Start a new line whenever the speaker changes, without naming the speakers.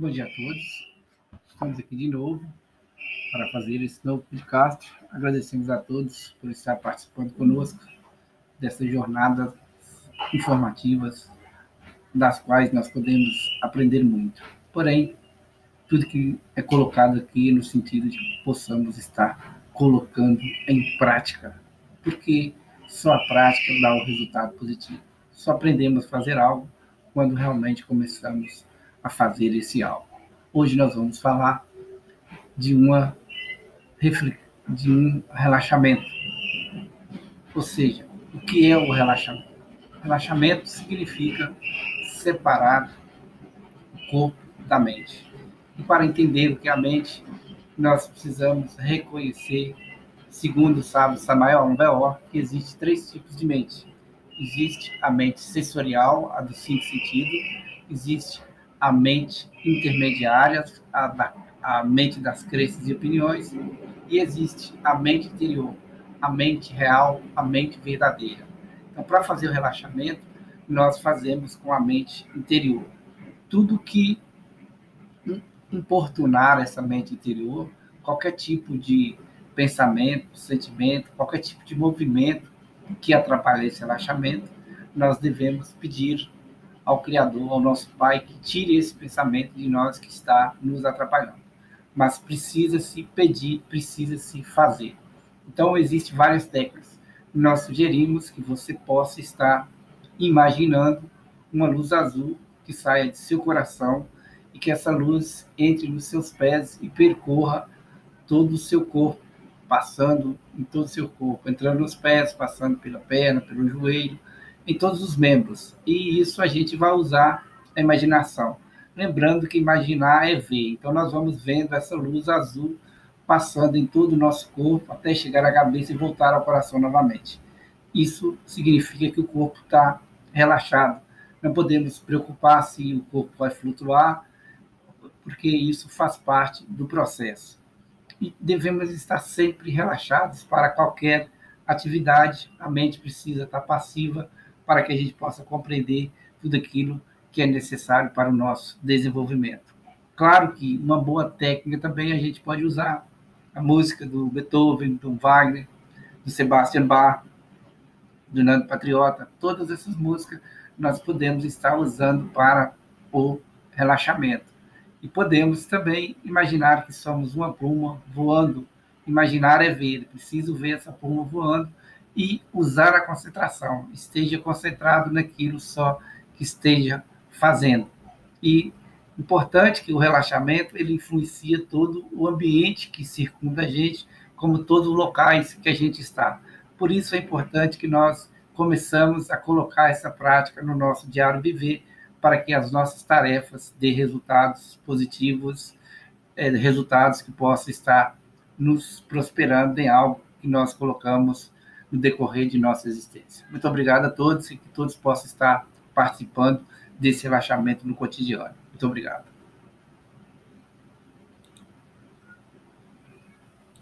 Bom dia a todos. Estamos aqui de novo para fazer esse novo podcast. Agradecemos a todos por estar participando conosco dessas jornadas informativas, das quais nós podemos aprender muito. Porém, tudo que é colocado aqui no sentido de que possamos estar colocando em prática, porque só a prática dá o resultado positivo. Só aprendemos a fazer algo quando realmente começamos a fazer esse algo. Hoje nós vamos falar de uma de um relaxamento. Ou seja, o que é o relaxamento? Relaxamento significa separar o corpo da mente. E para entender o que é a mente, nós precisamos reconhecer, segundo o sábio Samael Beor, que existe três tipos de mente. Existe a mente sensorial, a dos cinco sentidos, existe a mente intermediária, a, da, a mente das crenças e opiniões, e existe a mente interior, a mente real, a mente verdadeira. Então, para fazer o relaxamento, nós fazemos com a mente interior. Tudo que importunar essa mente interior, qualquer tipo de pensamento, sentimento, qualquer tipo de movimento que atrapalhe esse relaxamento, nós devemos pedir ao Criador, ao nosso Pai, que tire esse pensamento de nós que está nos atrapalhando. Mas precisa-se pedir, precisa-se fazer. Então, existem várias técnicas. Nós sugerimos que você possa estar imaginando uma luz azul que saia de seu coração e que essa luz entre nos seus pés e percorra todo o seu corpo, passando em todo o seu corpo, entrando nos pés, passando pela perna, pelo joelho, em todos os membros. E isso a gente vai usar a imaginação. Lembrando que imaginar é ver. Então, nós vamos vendo essa luz azul passando em todo o nosso corpo até chegar à cabeça e voltar ao coração novamente. Isso significa que o corpo está relaxado. Não podemos preocupar se o corpo vai flutuar, porque isso faz parte do processo. E devemos estar sempre relaxados para qualquer atividade. A mente precisa estar passiva para que a gente possa compreender tudo aquilo que é necessário para o nosso desenvolvimento. Claro que uma boa técnica também a gente pode usar a música do Beethoven, do Wagner, do Sebastian Bach, do Nando Patriota, todas essas músicas nós podemos estar usando para o relaxamento. E podemos também imaginar que somos uma pluma voando. Imaginar é ver, preciso ver essa pluma voando e usar a concentração. Esteja concentrado naquilo só que esteja fazendo. E importante que o relaxamento ele influencia todo o ambiente que circunda a gente, como todos os locais que a gente está. Por isso é importante que nós começamos a colocar essa prática no nosso diário viver para que as nossas tarefas dê resultados positivos, é, resultados que possam estar nos prosperando em algo que nós colocamos no decorrer de nossa existência. Muito obrigado a todos e que todos possam estar participando desse relaxamento no cotidiano. Muito obrigado.